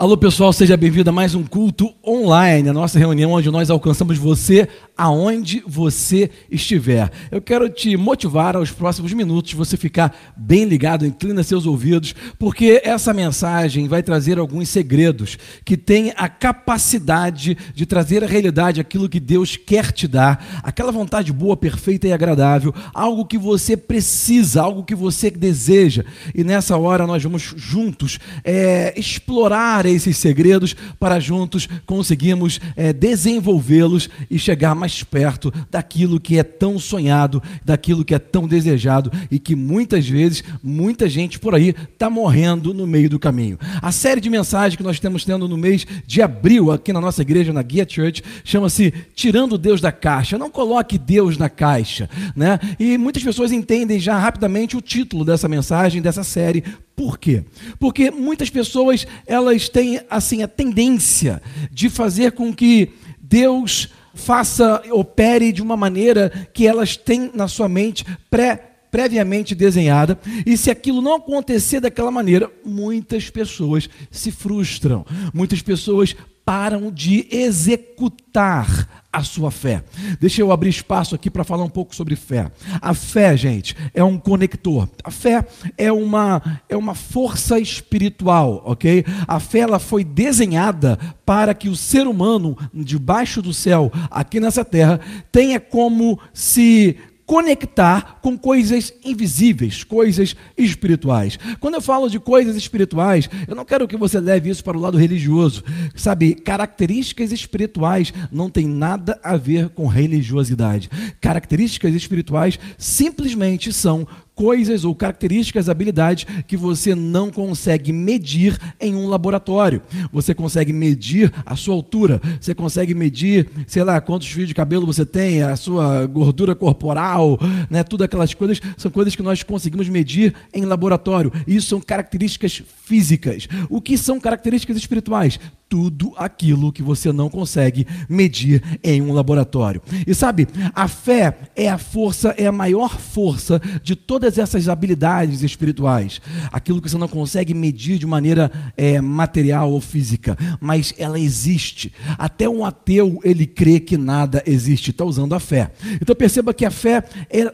Alô pessoal, seja bem-vindo a mais um culto online, a nossa reunião onde nós alcançamos você aonde você estiver. Eu quero te motivar aos próximos minutos, você ficar bem ligado, inclina seus ouvidos, porque essa mensagem vai trazer alguns segredos que têm a capacidade de trazer à realidade aquilo que Deus quer te dar, aquela vontade boa, perfeita e agradável, algo que você precisa, algo que você deseja. E nessa hora nós vamos juntos é, explorar esses segredos para juntos conseguirmos é, desenvolvê-los e chegar mais mais perto daquilo que é tão sonhado, daquilo que é tão desejado e que muitas vezes muita gente por aí está morrendo no meio do caminho. A série de mensagens que nós estamos tendo no mês de abril aqui na nossa igreja, na Guia Church, chama-se Tirando Deus da Caixa. Não coloque Deus na caixa, né? E muitas pessoas entendem já rapidamente o título dessa mensagem, dessa série, por quê? Porque muitas pessoas elas têm assim a tendência de fazer com que Deus faça, opere de uma maneira que elas têm na sua mente pré previamente desenhada, e se aquilo não acontecer daquela maneira, muitas pessoas se frustram, muitas pessoas param de executar a sua fé. Deixa eu abrir espaço aqui para falar um pouco sobre fé. A fé, gente, é um conector. A fé é uma é uma força espiritual, OK? A fé ela foi desenhada para que o ser humano debaixo do céu, aqui nessa terra, tenha como se conectar com coisas invisíveis, coisas espirituais. Quando eu falo de coisas espirituais, eu não quero que você leve isso para o lado religioso. Sabe, características espirituais não tem nada a ver com religiosidade. Características espirituais simplesmente são coisas ou características, habilidades que você não consegue medir em um laboratório. Você consegue medir a sua altura, você consegue medir, sei lá, quantos fios de cabelo você tem, a sua gordura corporal, né? Tudo aquelas coisas são coisas que nós conseguimos medir em laboratório. Isso são características físicas. O que são características espirituais? tudo aquilo que você não consegue medir em um laboratório. E sabe, a fé é a força, é a maior força de todas essas habilidades espirituais. Aquilo que você não consegue medir de maneira é, material ou física, mas ela existe. Até um ateu ele crê que nada existe, está usando a fé. Então perceba que a fé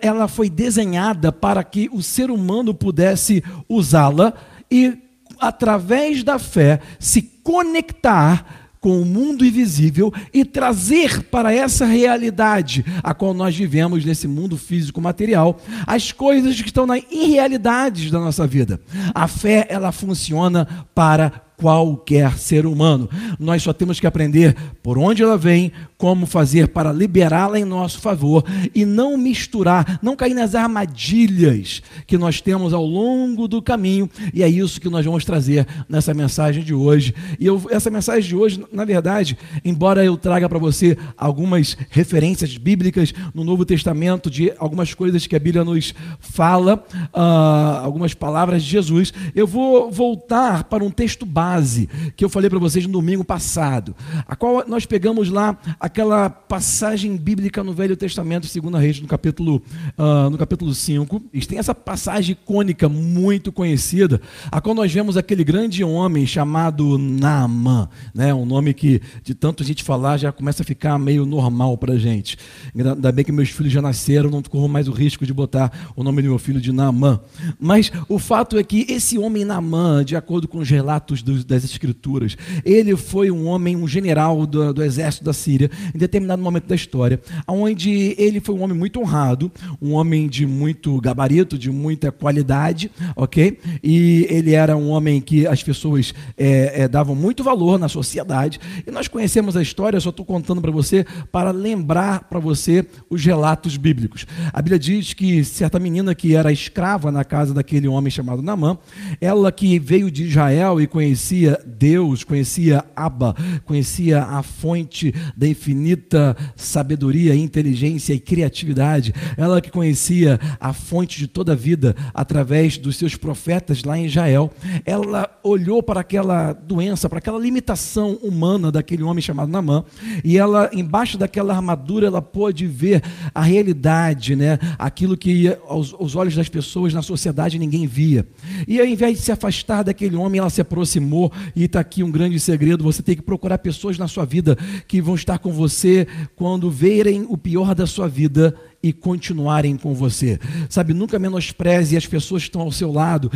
ela foi desenhada para que o ser humano pudesse usá-la e através da fé, se conectar com o mundo invisível e trazer para essa realidade a qual nós vivemos nesse mundo físico material as coisas que estão nas irrealidades da nossa vida. A fé ela funciona para qualquer ser humano. Nós só temos que aprender por onde ela vem, como fazer para liberá-la em nosso favor e não misturar, não cair nas armadilhas que nós temos ao longo do caminho. E é isso que nós vamos trazer nessa mensagem de hoje. E eu, essa mensagem de hoje, na verdade, embora eu traga para você algumas referências bíblicas no Novo Testamento de algumas coisas que a Bíblia nos fala, uh, algumas palavras de Jesus, eu vou voltar para um texto básico base que eu falei para vocês no domingo passado, a qual nós pegamos lá aquela passagem bíblica no Velho Testamento, segundo Reis, no capítulo, uh, no capítulo 5. E tem essa passagem icônica muito conhecida, a qual nós vemos aquele grande homem chamado Naamã, né? um nome que de tanto a gente falar já começa a ficar meio normal para a gente. Ainda bem que meus filhos já nasceram, não corro mais o risco de botar o nome do meu filho de Naamã. Mas o fato é que esse homem Naamã, de acordo com os relatos do das Escrituras. Ele foi um homem, um general do, do, exército da Síria, em determinado momento da história, onde ele foi um homem muito honrado, um homem de muito gabarito, de muita qualidade, ok? E ele era um homem que as pessoas é, é, davam muito valor na sociedade. E nós conhecemos a história, só estou contando para você para lembrar para você os relatos bíblicos. A Bíblia diz que certa menina que era escrava na casa daquele homem chamado Namã, ela que veio de Israel e conhecia conhecia Deus, conhecia Abba, conhecia a fonte da infinita sabedoria, inteligência e criatividade. Ela que conhecia a fonte de toda a vida através dos seus profetas lá em Israel. Ela olhou para aquela doença, para aquela limitação humana daquele homem chamado Namã, e ela, embaixo daquela armadura, ela pôde ver a realidade, né? aquilo que aos, aos olhos das pessoas na sociedade ninguém via. E ao invés de se afastar daquele homem, ela se aproximou, e está aqui um grande segredo: você tem que procurar pessoas na sua vida que vão estar com você quando verem o pior da sua vida e continuarem com você. Sabe, nunca menospreze as pessoas que estão ao seu lado,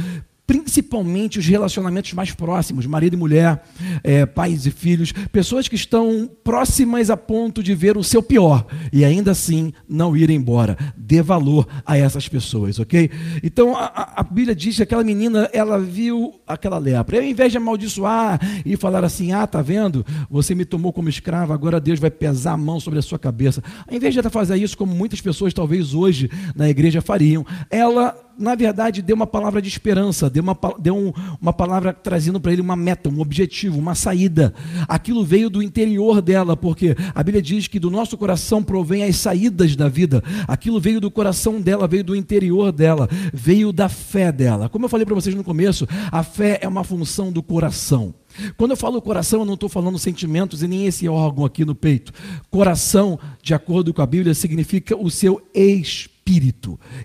principalmente os relacionamentos mais próximos, marido e mulher, é, pais e filhos, pessoas que estão próximas a ponto de ver o seu pior e ainda assim não ir embora. Dê valor a essas pessoas, ok? Então a, a Bíblia diz que aquela menina ela viu aquela lepra. ao invés de amaldiçoar e falar assim: ah, tá vendo? Você me tomou como escravo, agora Deus vai pesar a mão sobre a sua cabeça. Ao invés de ela fazer isso, como muitas pessoas talvez hoje na igreja fariam, ela na verdade, deu uma palavra de esperança, deu uma, deu um, uma palavra trazendo para ele uma meta, um objetivo, uma saída. Aquilo veio do interior dela, porque a Bíblia diz que do nosso coração provém as saídas da vida. Aquilo veio do coração dela, veio do interior dela, veio da fé dela. Como eu falei para vocês no começo, a fé é uma função do coração. Quando eu falo coração, eu não estou falando sentimentos e nem esse órgão aqui no peito. Coração, de acordo com a Bíblia, significa o seu espírito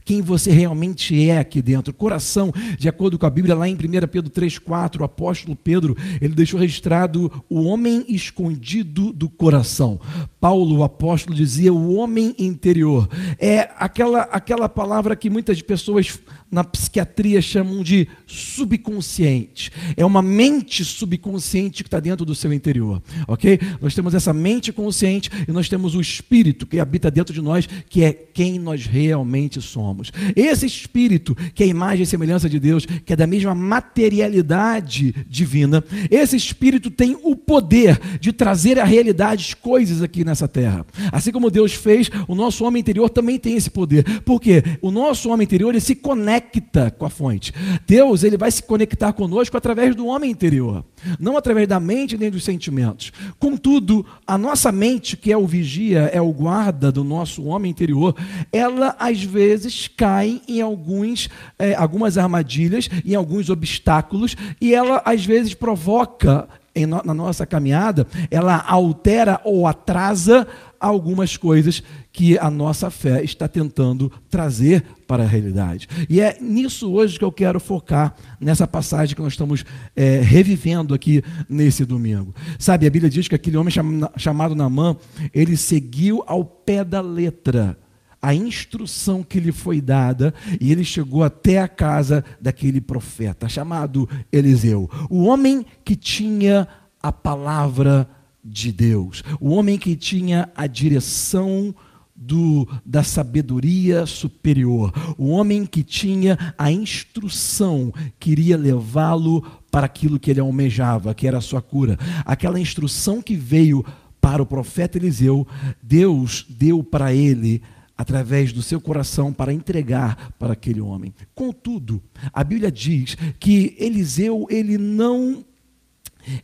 quem você realmente é aqui dentro. Coração, de acordo com a Bíblia, lá em 1 Pedro 3,4, o apóstolo Pedro, ele deixou registrado o homem escondido do coração. Paulo, o apóstolo, dizia o homem interior. É aquela, aquela palavra que muitas pessoas na psiquiatria chamam de subconsciente. É uma mente subconsciente que está dentro do seu interior, ok? Nós temos essa mente consciente e nós temos o espírito que habita dentro de nós, que é quem nós realmente somos. Esse espírito, que é a imagem e semelhança de Deus, que é da mesma materialidade divina, esse espírito tem o poder de trazer à realidade coisas aqui nessa terra. Assim como Deus fez, o nosso homem interior também tem esse poder. Por quê? O nosso homem interior ele se conecta conecta com a fonte. Deus, ele vai se conectar conosco através do homem interior, não através da mente nem dos sentimentos. Contudo, a nossa mente, que é o vigia, é o guarda do nosso homem interior, ela às vezes cai em alguns, é, algumas armadilhas, em alguns obstáculos, e ela às vezes provoca na nossa caminhada, ela altera ou atrasa algumas coisas que a nossa fé está tentando trazer para a realidade. E é nisso hoje que eu quero focar, nessa passagem que nós estamos é, revivendo aqui nesse domingo. Sabe, a Bíblia diz que aquele homem chamado Namã, ele seguiu ao pé da letra a instrução que lhe foi dada e ele chegou até a casa daquele profeta chamado Eliseu, o homem que tinha a palavra de Deus, o homem que tinha a direção do, da sabedoria superior, o homem que tinha a instrução que iria levá-lo para aquilo que ele almejava, que era a sua cura, aquela instrução que veio para o profeta Eliseu, Deus deu para ele através do seu coração para entregar para aquele homem. Contudo, a Bíblia diz que Eliseu ele não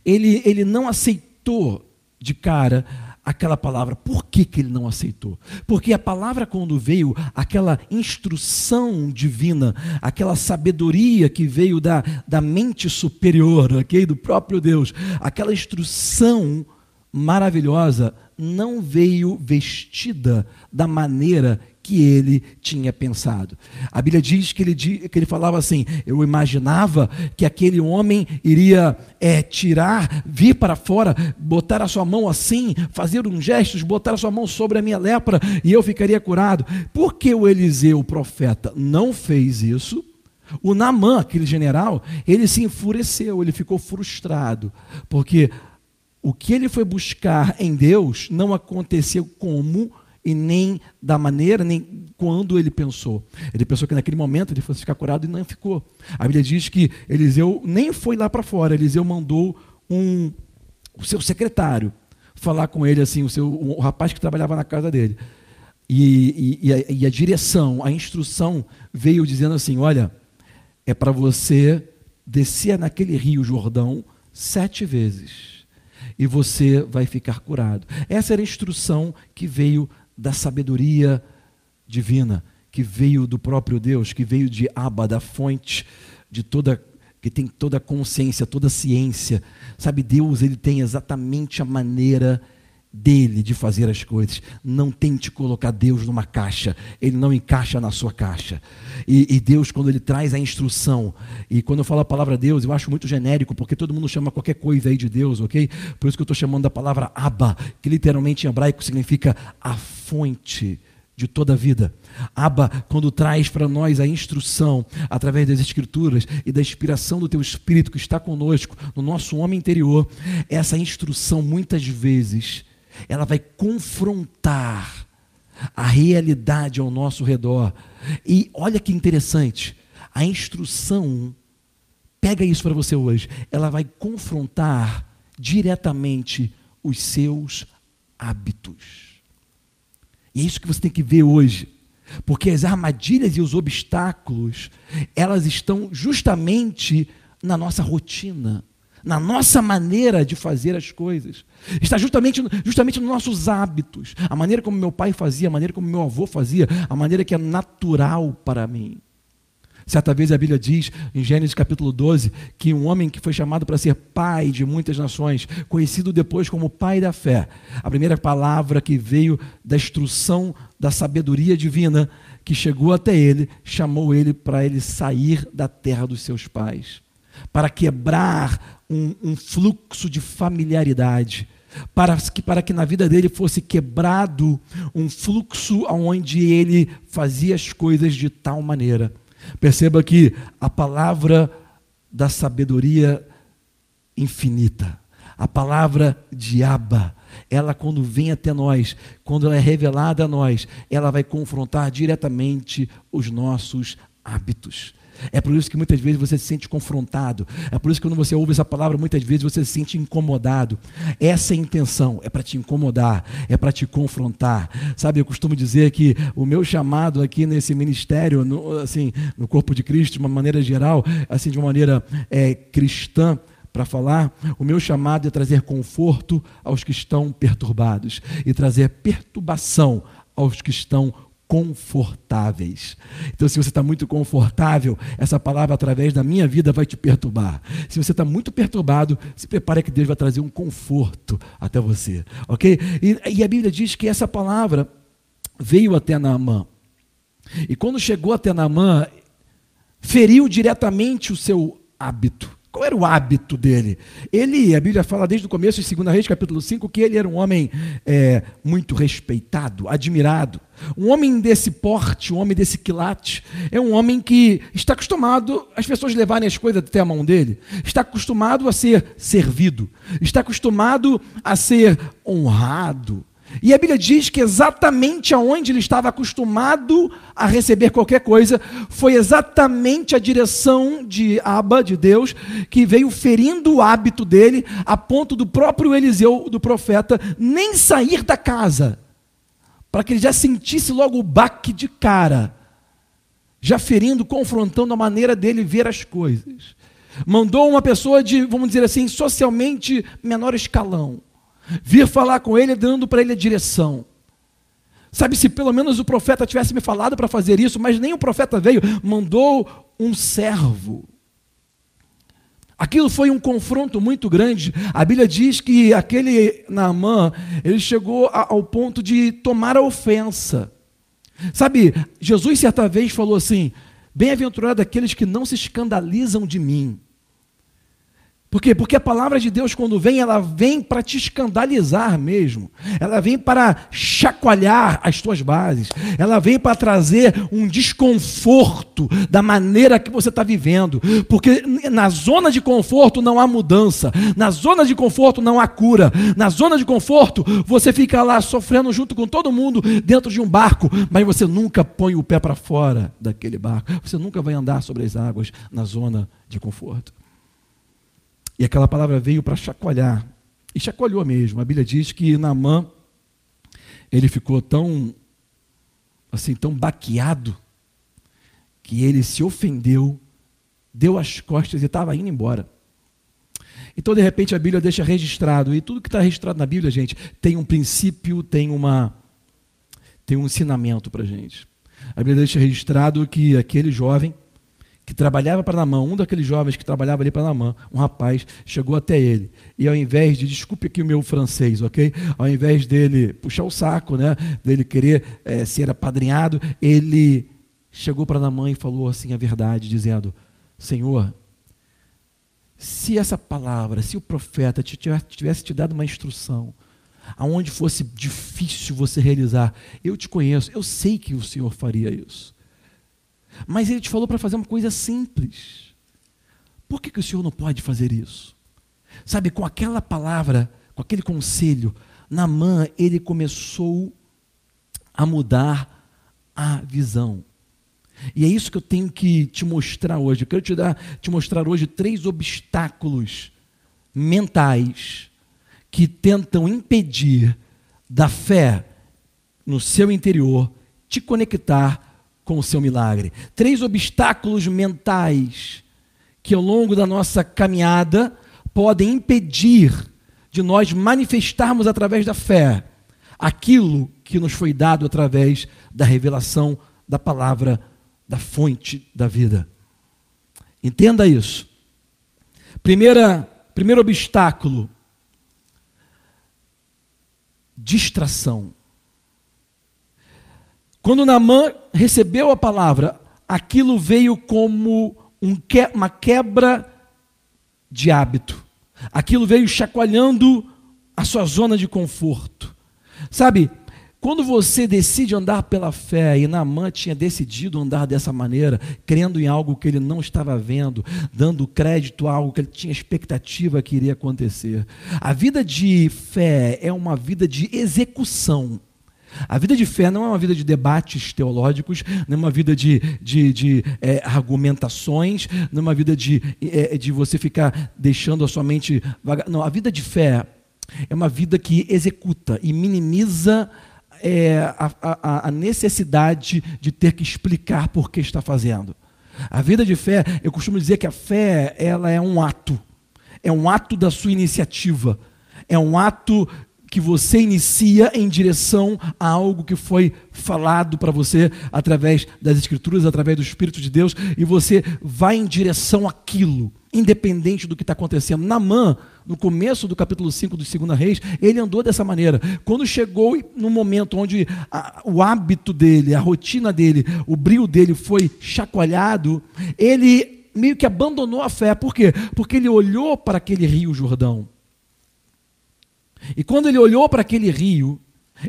ele, ele não aceitou de cara aquela palavra. Por que, que ele não aceitou? Porque a palavra, quando veio, aquela instrução divina, aquela sabedoria que veio da, da mente superior, okay? do próprio Deus, aquela instrução maravilhosa não veio vestida da maneira que ele tinha pensado. A Bíblia diz que ele, que ele falava assim: Eu imaginava que aquele homem iria é, tirar, vir para fora, botar a sua mão assim, fazer uns gestos, botar a sua mão sobre a minha lepra e eu ficaria curado. Por que o Eliseu, o profeta, não fez isso? O Namã, aquele general, ele se enfureceu, ele ficou frustrado, porque o que ele foi buscar em Deus não aconteceu como e nem da maneira, nem quando ele pensou. Ele pensou que naquele momento ele fosse ficar curado e não ficou. A Bíblia diz que Eliseu nem foi lá para fora, Eliseu mandou um, o seu secretário falar com ele, assim, o, seu, o rapaz que trabalhava na casa dele. E, e, e, a, e a direção, a instrução veio dizendo assim: olha, é para você descer naquele rio Jordão sete vezes e você vai ficar curado. Essa era a instrução que veio da sabedoria divina, que veio do próprio Deus, que veio de Abba, da fonte de toda que tem toda a consciência, toda a ciência. Sabe, Deus, ele tem exatamente a maneira dele de fazer as coisas. Não tente colocar Deus numa caixa, ele não encaixa na sua caixa. E, e, Deus, quando ele traz a instrução, e quando eu falo a palavra Deus, eu acho muito genérico, porque todo mundo chama qualquer coisa aí de Deus, ok? Por isso que eu estou chamando da palavra Abba, que literalmente em hebraico significa a fonte de toda a vida. Abba, quando traz para nós a instrução através das Escrituras e da inspiração do Teu Espírito que está conosco, no nosso homem interior, essa instrução muitas vezes ela vai confrontar a realidade ao nosso redor. E olha que interessante, a instrução, pega isso para você hoje, ela vai confrontar diretamente os seus hábitos. E é isso que você tem que ver hoje. Porque as armadilhas e os obstáculos, elas estão justamente na nossa rotina na nossa maneira de fazer as coisas. Está justamente, justamente nos nossos hábitos. A maneira como meu pai fazia, a maneira como meu avô fazia, a maneira que é natural para mim. Certa vez a Bíblia diz, em Gênesis capítulo 12, que um homem que foi chamado para ser pai de muitas nações, conhecido depois como pai da fé, a primeira palavra que veio da instrução da sabedoria divina que chegou até ele, chamou ele para ele sair da terra dos seus pais, para quebrar um, um fluxo de familiaridade, para que, para que na vida dele fosse quebrado um fluxo onde ele fazia as coisas de tal maneira. Perceba que a palavra da sabedoria infinita, a palavra de Abba, ela quando vem até nós, quando ela é revelada a nós, ela vai confrontar diretamente os nossos hábitos. É por isso que muitas vezes você se sente confrontado. É por isso que quando você ouve essa palavra, muitas vezes você se sente incomodado. Essa é a intenção, é para te incomodar, é para te confrontar. Sabe, eu costumo dizer que o meu chamado aqui nesse ministério, no, assim, no corpo de Cristo, de uma maneira geral, assim, de uma maneira é, cristã, para falar, o meu chamado é trazer conforto aos que estão perturbados e trazer perturbação aos que estão confortáveis. Então, se você está muito confortável, essa palavra, através da minha vida, vai te perturbar. Se você está muito perturbado, se prepare que Deus vai trazer um conforto até você. Ok? E, e a Bíblia diz que essa palavra veio até Naamã. E quando chegou até Naamã, feriu diretamente o seu hábito. Qual era o hábito dele? Ele, a Bíblia fala desde o começo, em 2 Reis, capítulo 5, que ele era um homem é, muito respeitado, admirado. Um homem desse porte, um homem desse quilate, é um homem que está acostumado as pessoas levarem as coisas até a mão dele, está acostumado a ser servido, está acostumado a ser honrado, e a Bíblia diz que exatamente aonde ele estava acostumado a receber qualquer coisa, foi exatamente a direção de Abba, de Deus, que veio ferindo o hábito dele, a ponto do próprio Eliseu, do profeta, nem sair da casa, para que ele já sentisse logo o baque de cara, já ferindo, confrontando a maneira dele ver as coisas. Mandou uma pessoa de, vamos dizer assim, socialmente menor escalão vir falar com ele dando para ele a direção. Sabe, se pelo menos o profeta tivesse me falado para fazer isso, mas nem o profeta veio, mandou um servo. Aquilo foi um confronto muito grande. A Bíblia diz que aquele Naamã, ele chegou ao ponto de tomar a ofensa. Sabe, Jesus certa vez falou assim: Bem-aventurado aqueles que não se escandalizam de mim. Por quê? Porque a palavra de Deus, quando vem, ela vem para te escandalizar mesmo. Ela vem para chacoalhar as tuas bases. Ela vem para trazer um desconforto da maneira que você está vivendo. Porque na zona de conforto não há mudança. Na zona de conforto não há cura. Na zona de conforto, você fica lá sofrendo junto com todo mundo dentro de um barco, mas você nunca põe o pé para fora daquele barco. Você nunca vai andar sobre as águas na zona de conforto. E aquela palavra veio para chacoalhar. E chacoalhou mesmo. A Bíblia diz que Naamã, ele ficou tão, assim, tão baqueado, que ele se ofendeu, deu as costas e estava indo embora. Então, de repente, a Bíblia deixa registrado. E tudo que está registrado na Bíblia, gente, tem um princípio, tem, uma, tem um ensinamento para a gente. A Bíblia deixa registrado que aquele jovem que trabalhava para Namã, um daqueles jovens que trabalhava ali para Namã, um rapaz, chegou até ele. E ao invés de, desculpe aqui o meu francês, ok? Ao invés dele puxar o saco, né? Dele querer é, ser apadrinhado, ele chegou para Namã e falou assim a verdade, dizendo: Senhor, se essa palavra, se o profeta tivesse te dado uma instrução, aonde fosse difícil você realizar, eu te conheço, eu sei que o Senhor faria isso. Mas ele te falou para fazer uma coisa simples. Por que, que o Senhor não pode fazer isso? Sabe, com aquela palavra, com aquele conselho, Namã, ele começou a mudar a visão. E é isso que eu tenho que te mostrar hoje. Eu quero te, dar, te mostrar hoje três obstáculos mentais que tentam impedir da fé no seu interior te conectar com o seu milagre. Três obstáculos mentais que ao longo da nossa caminhada podem impedir de nós manifestarmos através da fé aquilo que nos foi dado através da revelação da palavra da fonte da vida. Entenda isso. Primeira, primeiro obstáculo: distração. Quando Naamã recebeu a palavra, aquilo veio como um que, uma quebra de hábito. Aquilo veio chacoalhando a sua zona de conforto. Sabe, quando você decide andar pela fé, e Naamã tinha decidido andar dessa maneira, crendo em algo que ele não estava vendo, dando crédito a algo que ele tinha expectativa que iria acontecer. A vida de fé é uma vida de execução. A vida de fé não é uma vida de debates teológicos, não é uma vida de, de, de é, argumentações, não é uma vida de, é, de você ficar deixando a sua mente vagar. Não, a vida de fé é uma vida que executa e minimiza é, a, a, a necessidade de ter que explicar por que está fazendo. A vida de fé, eu costumo dizer que a fé ela é um ato, é um ato da sua iniciativa, é um ato que você inicia em direção a algo que foi falado para você através das Escrituras, através do Espírito de Deus, e você vai em direção àquilo, independente do que está acontecendo. Namã, no começo do capítulo 5 do 2 Reis, ele andou dessa maneira. Quando chegou no momento onde a, o hábito dele, a rotina dele, o brilho dele foi chacoalhado, ele meio que abandonou a fé. Por quê? Porque ele olhou para aquele rio Jordão e quando ele olhou para aquele rio,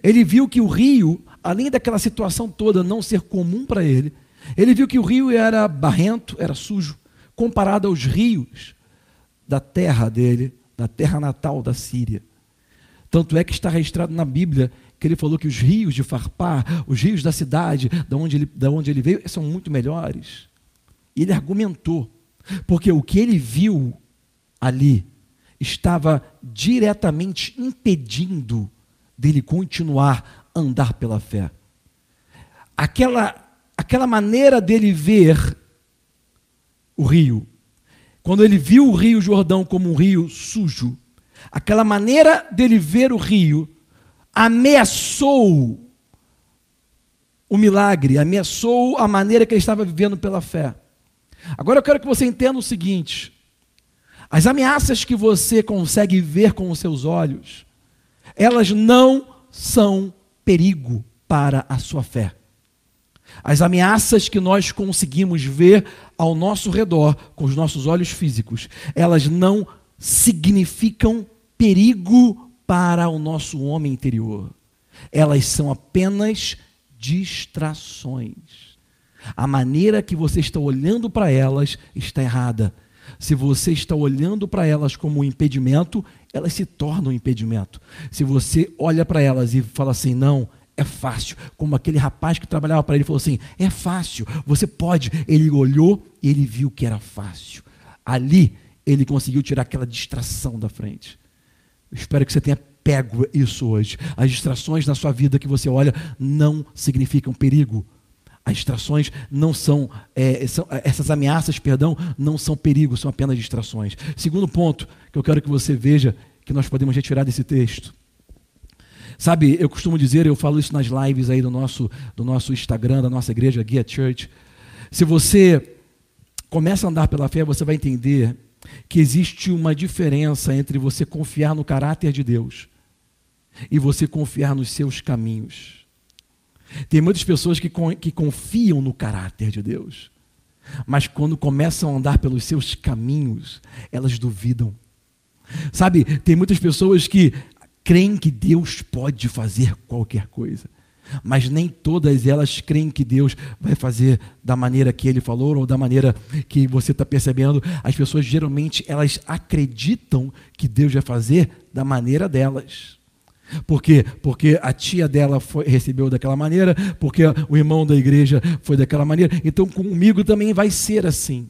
ele viu que o rio, além daquela situação toda não ser comum para ele, ele viu que o rio era barrento, era sujo, comparado aos rios da terra dele, da terra natal da Síria. Tanto é que está registrado na Bíblia que ele falou que os rios de Farpá, os rios da cidade, da onde ele, da onde ele veio, são muito melhores. E ele argumentou, porque o que ele viu ali estava diretamente impedindo dele continuar a andar pela fé. Aquela, aquela maneira dele ver o rio, quando ele viu o rio Jordão como um rio sujo, aquela maneira dele ver o rio ameaçou o milagre, ameaçou a maneira que ele estava vivendo pela fé. Agora eu quero que você entenda o seguinte: as ameaças que você consegue ver com os seus olhos, elas não são perigo para a sua fé. As ameaças que nós conseguimos ver ao nosso redor com os nossos olhos físicos, elas não significam perigo para o nosso homem interior. Elas são apenas distrações. A maneira que você está olhando para elas está errada. Se você está olhando para elas como um impedimento, elas se tornam um impedimento. Se você olha para elas e fala assim, não, é fácil, como aquele rapaz que trabalhava para ele falou assim: é fácil, você pode. Ele olhou e ele viu que era fácil. Ali ele conseguiu tirar aquela distração da frente. Espero que você tenha pego isso hoje. As distrações na sua vida que você olha não significam perigo. As distrações não são, é, são, essas ameaças, perdão, não são perigos, são apenas distrações. Segundo ponto que eu quero que você veja que nós podemos retirar desse texto. Sabe, eu costumo dizer, eu falo isso nas lives aí do nosso, do nosso Instagram, da nossa igreja Guia Church. Se você começa a andar pela fé, você vai entender que existe uma diferença entre você confiar no caráter de Deus e você confiar nos seus caminhos. Tem muitas pessoas que, que confiam no caráter de Deus, mas quando começam a andar pelos seus caminhos, elas duvidam. Sabe, tem muitas pessoas que creem que Deus pode fazer qualquer coisa, mas nem todas elas creem que Deus vai fazer da maneira que Ele falou ou da maneira que você está percebendo. As pessoas geralmente elas acreditam que Deus vai fazer da maneira delas. Por quê? Porque a tia dela foi, recebeu daquela maneira, porque o irmão da igreja foi daquela maneira. Então comigo também vai ser assim.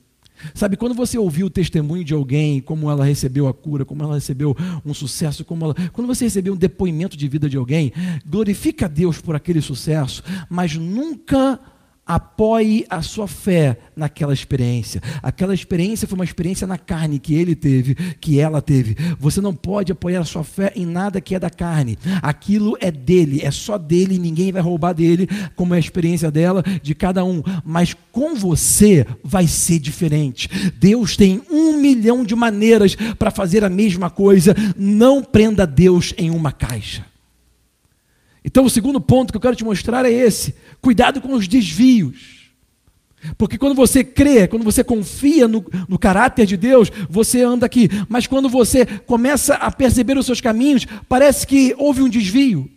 Sabe, quando você ouviu o testemunho de alguém, como ela recebeu a cura, como ela recebeu um sucesso, como ela, quando você recebeu um depoimento de vida de alguém, glorifica a Deus por aquele sucesso, mas nunca apoie a sua fé naquela experiência. Aquela experiência foi uma experiência na carne que ele teve, que ela teve. Você não pode apoiar a sua fé em nada que é da carne. Aquilo é dele, é só dele, ninguém vai roubar dele, como é a experiência dela, de cada um. Mas com você vai ser diferente. Deus tem um milhão de maneiras para fazer a mesma coisa. Não prenda Deus em uma caixa. Então, o segundo ponto que eu quero te mostrar é esse: cuidado com os desvios. Porque quando você crê, quando você confia no, no, caráter de Deus, você anda aqui. Mas quando você começa a perceber os seus caminhos, parece que houve um desvio.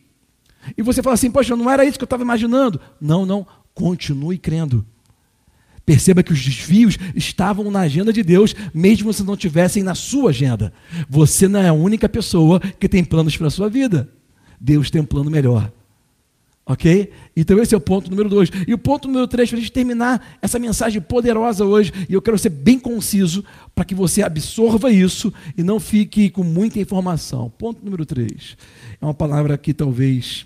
E você fala assim: Poxa, não era isso que eu estava imaginando. Não, não. Continue crendo. Perceba que os desvios estavam na agenda de Deus, mesmo se não tivessem na sua agenda. Você não é a única pessoa que tem planos para a sua vida. Deus tem um plano melhor. Ok? Então esse é o ponto número dois. E o ponto número três, para a gente terminar essa mensagem poderosa hoje, e eu quero ser bem conciso para que você absorva isso e não fique com muita informação. Ponto número três. É uma palavra que talvez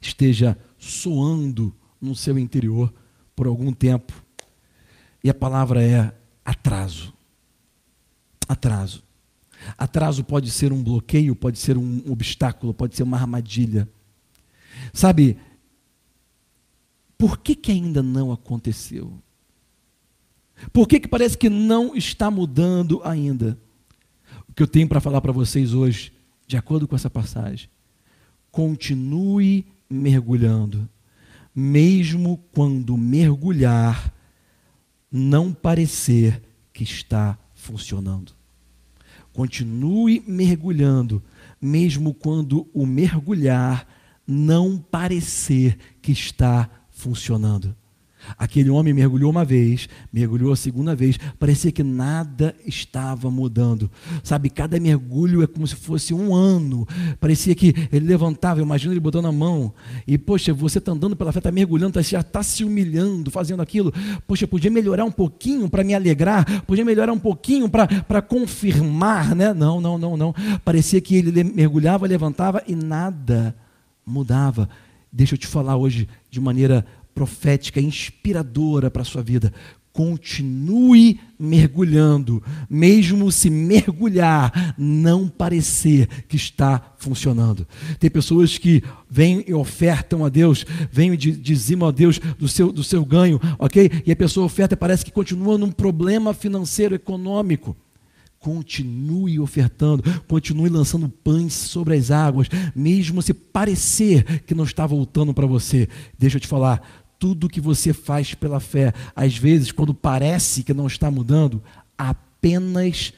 esteja soando no seu interior por algum tempo. E a palavra é atraso. Atraso. Atraso pode ser um bloqueio, pode ser um obstáculo, pode ser uma armadilha. Sabe, por que, que ainda não aconteceu? Por que, que parece que não está mudando ainda? O que eu tenho para falar para vocês hoje, de acordo com essa passagem, continue mergulhando, mesmo quando mergulhar não parecer que está funcionando. Continue mergulhando, mesmo quando o mergulhar não parecer que está funcionando. Aquele homem mergulhou uma vez, mergulhou a segunda vez, parecia que nada estava mudando. Sabe, cada mergulho é como se fosse um ano. Parecia que ele levantava, imagina ele botando a mão. E, poxa, você está andando pela fé, está mergulhando, tá, já está se humilhando, fazendo aquilo. Poxa, podia melhorar um pouquinho para me alegrar, podia melhorar um pouquinho para confirmar, né? Não, não, não, não. Parecia que ele mergulhava, levantava e nada mudava. Deixa eu te falar hoje de maneira profética, inspiradora para a sua vida. Continue mergulhando, mesmo se mergulhar não parecer que está funcionando. Tem pessoas que vêm e ofertam a Deus, vêm e dizimam a Deus do seu, do seu ganho, ok? E a pessoa oferta e parece que continua num problema financeiro, econômico. Continue ofertando, continue lançando pães sobre as águas, mesmo se parecer que não está voltando para você. Deixa eu te falar, tudo que você faz pela fé, às vezes, quando parece que não está mudando, apenas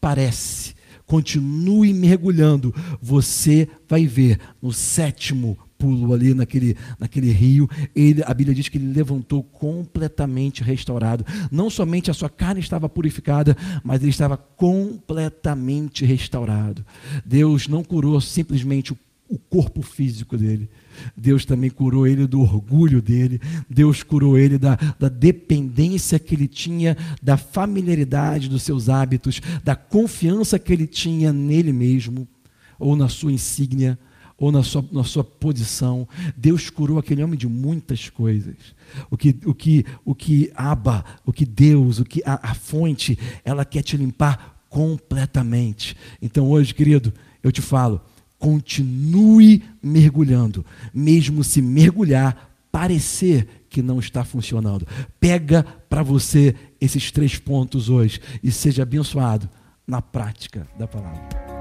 parece. Continue mergulhando, você vai ver no sétimo pulo ali naquele, naquele rio, ele, a Bíblia diz que ele levantou completamente restaurado. Não somente a sua carne estava purificada, mas ele estava completamente restaurado. Deus não curou simplesmente o, o corpo físico dele, Deus também curou ele do orgulho dele, Deus curou ele da, da dependência que ele tinha, da familiaridade dos seus hábitos, da confiança que ele tinha nele mesmo, ou na sua insígnia, ou na sua, na sua posição. Deus curou aquele homem de muitas coisas. O que, o que, o que Abba, o que Deus, o que a, a fonte, ela quer te limpar completamente. Então hoje, querido, eu te falo, continue mergulhando, mesmo se mergulhar parecer que não está funcionando. Pega para você esses três pontos hoje e seja abençoado na prática da palavra.